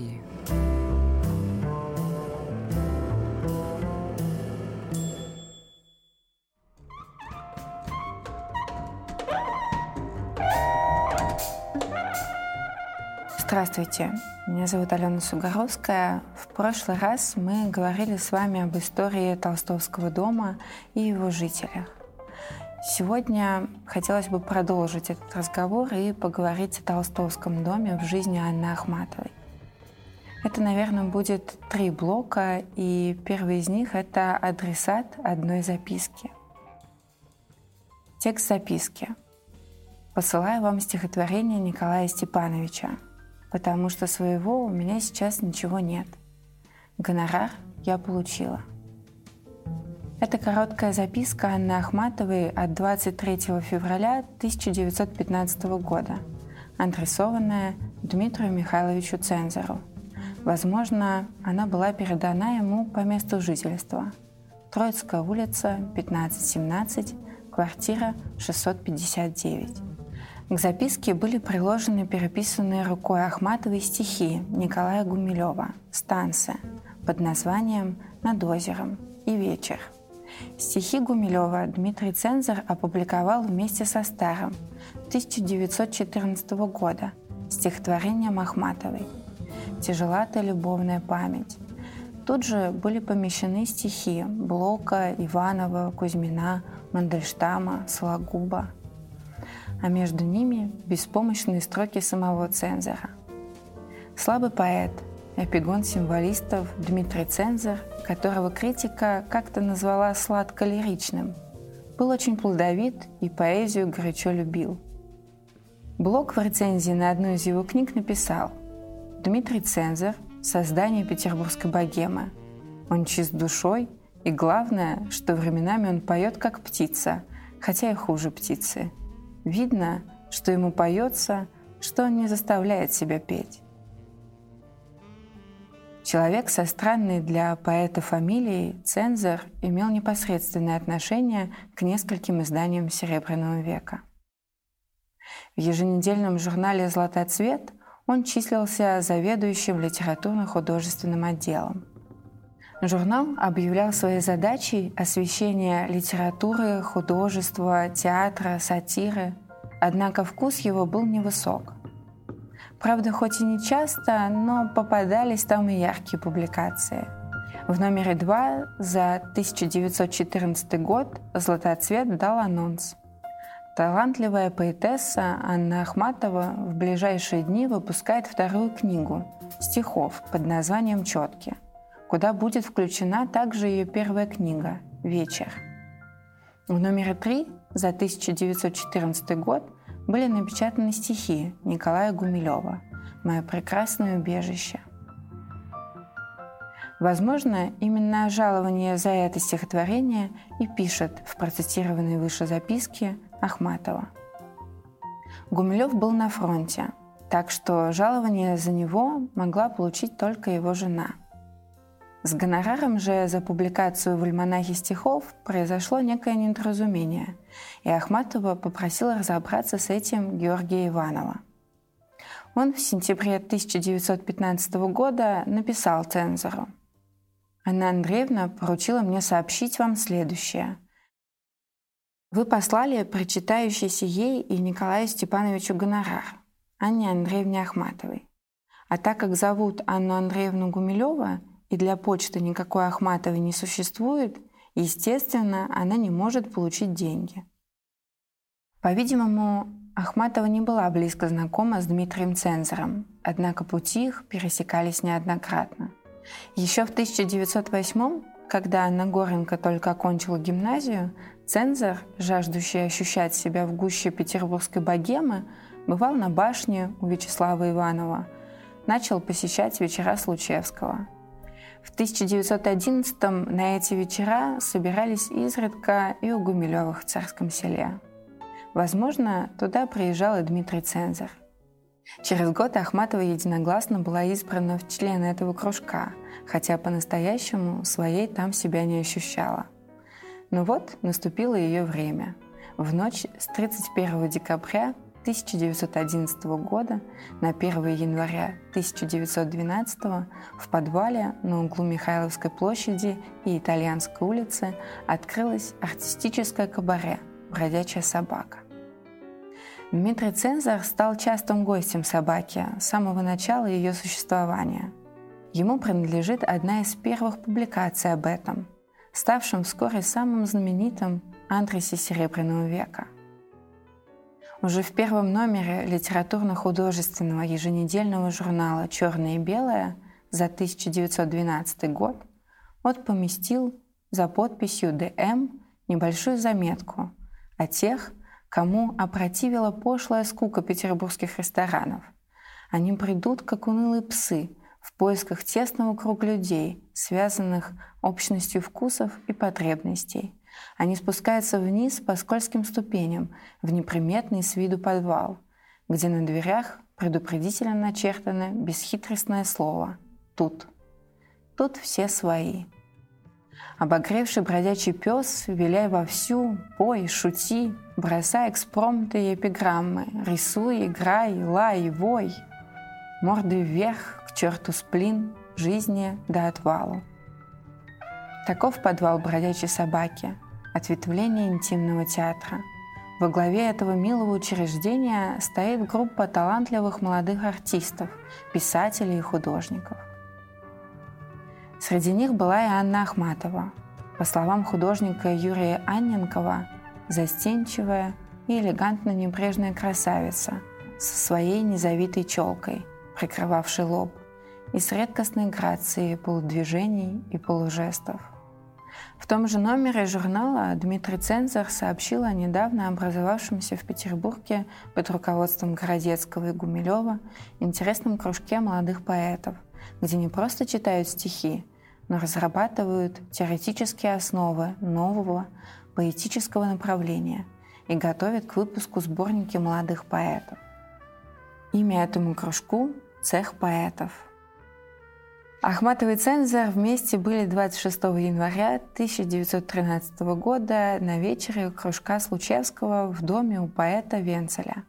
России. Здравствуйте, меня зовут Алена Сугаровская. В прошлый раз мы говорили с вами об истории Толстовского дома и его жителях. Сегодня хотелось бы продолжить этот разговор и поговорить о Толстовском доме в жизни Анны Ахматовой. Это, наверное, будет три блока, и первый из них — это адресат одной записки. Текст записки. Посылаю вам стихотворение Николая Степановича — потому что своего у меня сейчас ничего нет. Гонорар я получила. Это короткая записка Анны Ахматовой от 23 февраля 1915 года, адресованная Дмитрию Михайловичу Цензору. Возможно, она была передана ему по месту жительства. Троицкая улица, 1517, квартира 659. К записке были приложены переписанные рукой Ахматовой стихи Николая Гумилева «Станция» под названием «Над озером» и «Вечер». Стихи Гумилева Дмитрий Цензор опубликовал вместе со Старым 1914 года стихотворением Ахматовой «Тяжела ты любовная память». Тут же были помещены стихи Блока, Иванова, Кузьмина, Мандельштама, Сологуба – а между ними беспомощные строки самого цензора. Слабый поэт, эпигон символистов Дмитрий Цензор, которого критика как-то назвала сладко-лиричным, был очень плодовит и поэзию горячо любил. Блок в рецензии на одну из его книг написал «Дмитрий Цензор – создание петербургской богемы. Он чист душой, и главное, что временами он поет как птица, хотя и хуже птицы – Видно, что ему поется, что он не заставляет себя петь. Человек со странной для поэта фамилией Цензор имел непосредственное отношение к нескольким изданиям Серебряного века. В еженедельном журнале «Златоцвет» он числился заведующим литературно-художественным отделом. Журнал объявлял своей задачей освещение литературы, художества, театра, сатиры. Однако вкус его был невысок. Правда, хоть и не часто, но попадались там и яркие публикации. В номере 2 за 1914 год «Златоцвет» дал анонс. Талантливая поэтесса Анна Ахматова в ближайшие дни выпускает вторую книгу стихов под названием «Четки», куда будет включена также ее первая книга «Вечер». В номере 3 за 1914 год были напечатаны стихи Николая Гумилева «Мое прекрасное убежище». Возможно, именно жалование за это стихотворение и пишет в процитированной выше записке Ахматова. Гумилев был на фронте, так что жалование за него могла получить только его жена – с гонораром же за публикацию в альманахе стихов произошло некое недоразумение, и Ахматова попросила разобраться с этим Георгия Иванова. Он в сентябре 1915 года написал цензору. «Анна Андреевна поручила мне сообщить вам следующее. Вы послали прочитающейся ей и Николаю Степановичу гонорар, Анне Андреевне Ахматовой. А так как зовут Анну Андреевну Гумилева – и для почты никакой Ахматовой не существует, естественно, она не может получить деньги. По-видимому, Ахматова не была близко знакома с Дмитрием Цензором, однако пути их пересекались неоднократно. Еще в 1908 когда Анна Горенко только окончила гимназию, Цензор, жаждущий ощущать себя в гуще петербургской богемы, бывал на башне у Вячеслава Иванова, начал посещать вечера Случевского – в 1911-м на эти вечера собирались изредка и у Гумилевых в Царском селе. Возможно, туда приезжал и Дмитрий Цензор. Через год Ахматова единогласно была избрана в члены этого кружка, хотя по-настоящему своей там себя не ощущала. Но вот наступило ее время. В ночь с 31 декабря 1911 года на 1 января 1912 в подвале на углу Михайловской площади и Итальянской улицы открылось артистическое кабаре «Бродячая собака». Дмитрий Цензор стал частым гостем собаки с самого начала ее существования. Ему принадлежит одна из первых публикаций об этом, ставшим вскоре самым знаменитым Андресе Серебряного века – уже в первом номере литературно-художественного еженедельного журнала «Черное и белое» за 1912 год он поместил за подписью «ДМ» небольшую заметку о тех, кому опротивила пошлая скука петербургских ресторанов. Они придут, как унылые псы, в поисках тесного круга людей, связанных общностью вкусов и потребностей – они спускаются вниз по скользким ступеням в неприметный с виду подвал, где на дверях предупредительно начертано бесхитростное слово «Тут». Тут все свои. Обогревший бродячий пес, виляй вовсю, пой, шути, бросай экспромты и эпиграммы, рисуй, играй, лай, вой. Морды вверх, к черту сплин, жизни до отвалу. Таков подвал бродячей собаки, ответвление интимного театра. Во главе этого милого учреждения стоит группа талантливых молодых артистов, писателей и художников. Среди них была и Анна Ахматова. По словам художника Юрия Анненкова, застенчивая и элегантно небрежная красавица со своей незавитой челкой, прикрывавшей лоб, и с редкостной грацией полудвижений и полужестов. В том же номере журнала Дмитрий Цензор сообщил о недавно образовавшемся в Петербурге под руководством Городецкого и Гумилева интересном кружке молодых поэтов, где не просто читают стихи, но разрабатывают теоретические основы нового поэтического направления и готовят к выпуску сборники молодых поэтов. Имя этому кружку – «Цех поэтов», Ахматов и Цензор вместе были 26 января 1913 года на вечере кружка Случевского в доме у поэта Венцеля.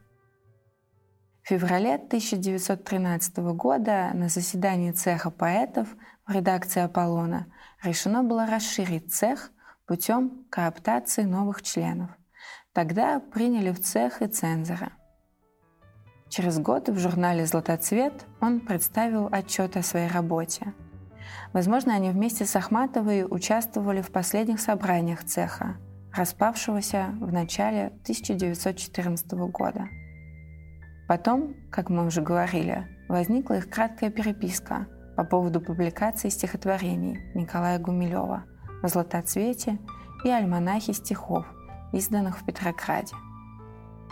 В феврале 1913 года на заседании цеха поэтов в редакции «Аполлона» решено было расширить цех путем кооптации новых членов. Тогда приняли в цех и цензора – Через год в журнале «Златоцвет» он представил отчет о своей работе. Возможно, они вместе с Ахматовой участвовали в последних собраниях цеха, распавшегося в начале 1914 года. Потом, как мы уже говорили, возникла их краткая переписка по поводу публикации стихотворений Николая Гумилева в «Златоцвете» и альманахе стихов, изданных в Петрограде –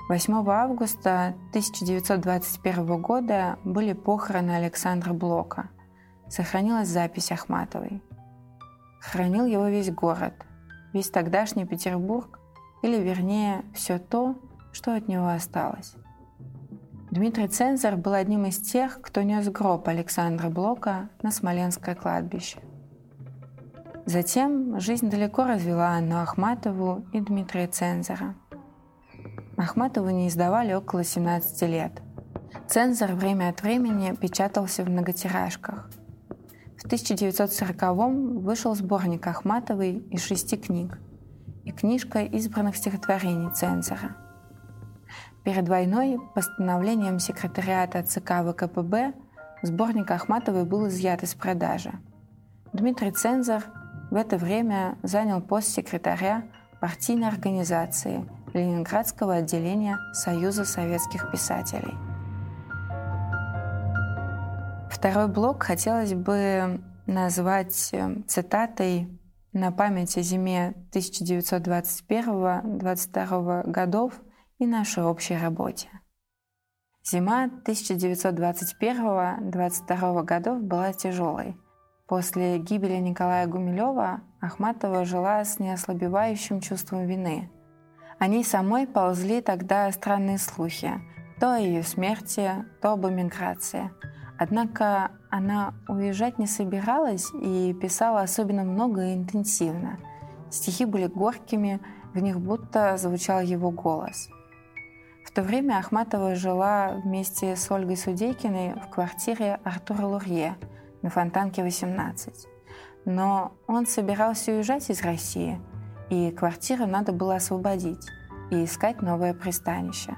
8 августа 1921 года были похороны Александра Блока. Сохранилась запись Ахматовой. Хранил его весь город, весь тогдашний Петербург, или вернее все то, что от него осталось. Дмитрий Цензор был одним из тех, кто нес гроб Александра Блока на Смоленское кладбище. Затем жизнь далеко развела Анну Ахматову и Дмитрия Цензора – Ахматову не издавали около 17 лет. Цензор время от времени печатался в многотиражках. В 1940-м вышел сборник Ахматовой из шести книг и книжка избранных стихотворений цензора. Перед войной постановлением секретариата ЦК ВКПБ сборник Ахматовой был изъят из продажи. Дмитрий Цензор в это время занял пост секретаря партийной организации – Ленинградского отделения Союза советских писателей. Второй блок хотелось бы назвать э, цитатой на память о зиме 1921-22 годов и нашей общей работе. Зима 1921-22 годов была тяжелой. После гибели Николая Гумилева Ахматова жила с неослабевающим чувством вины – о ней самой ползли тогда странные слухи. То о ее смерти, то об эмиграции. Однако она уезжать не собиралась и писала особенно много и интенсивно. Стихи были горькими, в них будто звучал его голос. В то время Ахматова жила вместе с Ольгой Судейкиной в квартире Артура Лурье на Фонтанке 18. Но он собирался уезжать из России, и квартиру надо было освободить и искать новое пристанище.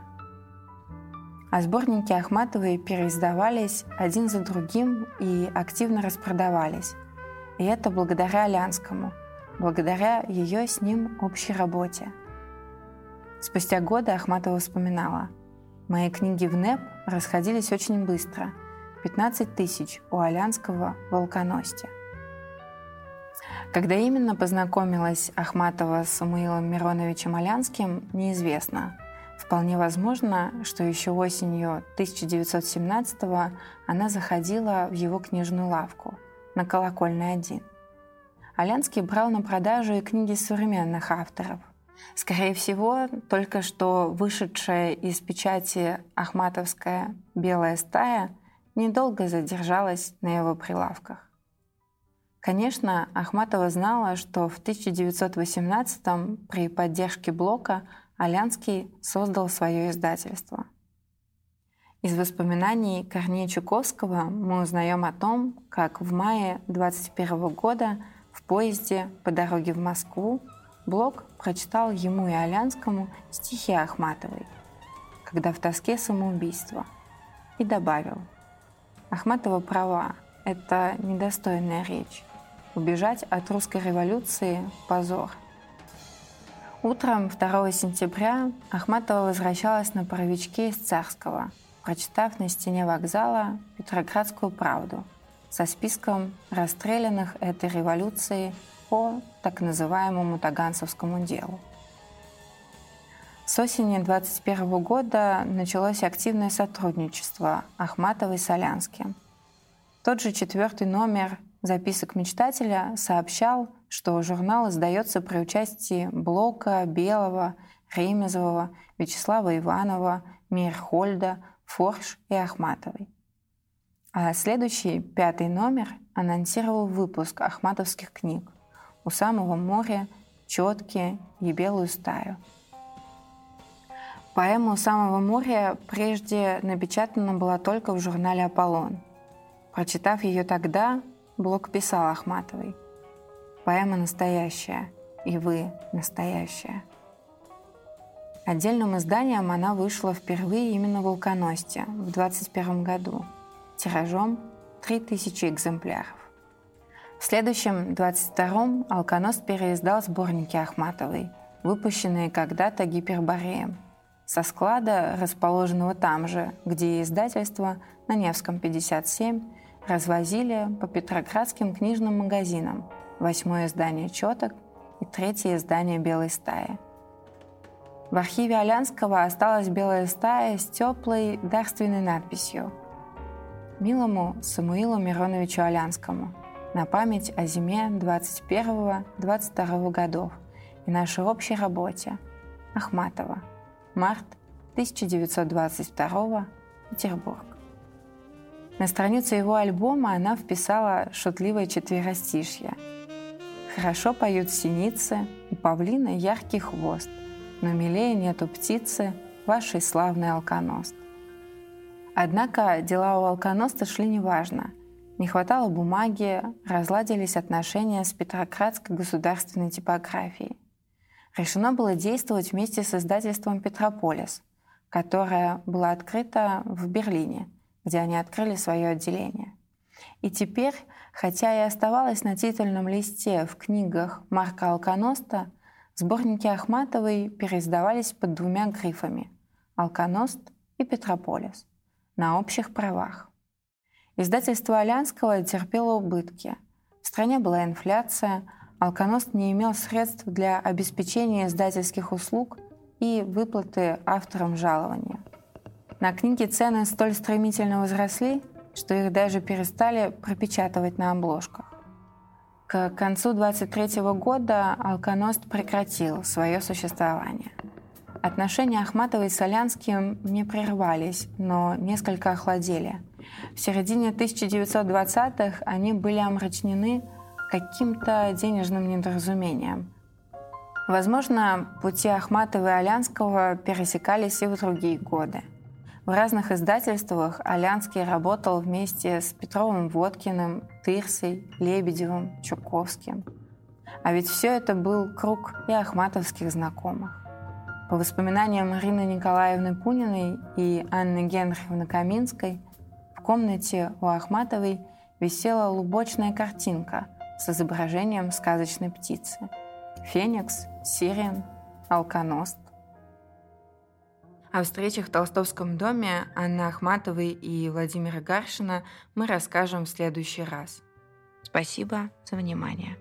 А сборники Ахматовой переиздавались один за другим и активно распродавались. И это благодаря Алянскому, благодаря ее с ним общей работе – Спустя годы Ахматова вспоминала. «Мои книги в НЭП расходились очень быстро. 15 тысяч у Алянского в Волконосте». Когда именно познакомилась Ахматова с Самуилом Мироновичем Алянским, неизвестно. Вполне возможно, что еще осенью 1917-го она заходила в его книжную лавку на Колокольной 1. Алянский брал на продажу и книги современных авторов, Скорее всего, только что вышедшая из печати Ахматовская «Белая стая» недолго задержалась на его прилавках. Конечно, Ахматова знала, что в 1918-м при поддержке Блока Алянский создал свое издательство. Из воспоминаний Корнея Чуковского мы узнаем о том, как в мае 21 года в поезде по дороге в Москву Блок прочитал ему и Алянскому стихи Ахматовой, когда в тоске самоубийство, и добавил, Ахматова права, это недостойная речь. Убежать от русской революции – позор. Утром 2 сентября Ахматова возвращалась на паровичке из Царского, прочитав на стене вокзала Петроградскую правду со списком расстрелянных этой революции по так называемому Таганцевскому делу. С осени 2021 года началось активное сотрудничество Ахматовой с Солянским. Тот же четвертый номер записок мечтателя сообщал, что журнал издается при участии Блока, Белого, Ремезового, Вячеслава Иванова, Мирхольда, Форш и Ахматовой. А следующий, пятый номер, анонсировал выпуск ахматовских книг – у самого моря, четкие и белую стаю. Поэма «У самого моря» прежде напечатана была только в журнале «Аполлон». Прочитав ее тогда, Блок писал Ахматовой. «Поэма настоящая, и вы настоящая». Отдельным изданием она вышла впервые именно в «Волконосте» в 21 году, тиражом 3000 экземпляров. В следующем, 22-м, Алконост переиздал сборники Ахматовой, выпущенные когда-то Гипербореем, со склада, расположенного там же, где издательство на Невском 57, развозили по петроградским книжным магазинам восьмое издание «Четок» и третье издание «Белой стаи». В архиве Алянского осталась белая стая с теплой дарственной надписью «Милому Самуилу Мироновичу Алянскому – на память о зиме 21-22 годов и нашей общей работе. Ахматова. Март 1922 Петербург. На страницу его альбома она вписала шутливое четверостишье. «Хорошо поют синицы, у павлина яркий хвост, но милее нету птицы, вашей славный алконост». Однако дела у алконоста шли неважно – не хватало бумаги, разладились отношения с Петроградской государственной типографией. Решено было действовать вместе с издательством «Петрополис», которое было открыто в Берлине, где они открыли свое отделение. И теперь, хотя и оставалось на титульном листе в книгах Марка Алконоста, сборники Ахматовой переиздавались под двумя грифами – «Алконост» и «Петрополис» на общих правах. Издательство Алянского терпело убытки. В стране была инфляция, Алконост не имел средств для обеспечения издательских услуг и выплаты авторам жалования. На книги цены столь стремительно возросли, что их даже перестали пропечатывать на обложках. К концу 23 года Алконост прекратил свое существование. Отношения Ахматовой с Солянским не прервались, но несколько охладели. В середине 1920-х они были омрачнены каким-то денежным недоразумением. Возможно, пути Ахматова и Алянского пересекались и в другие годы. В разных издательствах Алянский работал вместе с Петровым Водкиным, Тырсой, Лебедевым, Чуковским. А ведь все это был круг и ахматовских знакомых. По воспоминаниям Марины Николаевны Пуниной и Анны Генриховны Каминской, в комнате у Ахматовой висела лубочная картинка с изображением сказочной птицы. Феникс, сирен, алконост. О встречах в Толстовском доме Анны Ахматовой и Владимира Гаршина мы расскажем в следующий раз. Спасибо за внимание.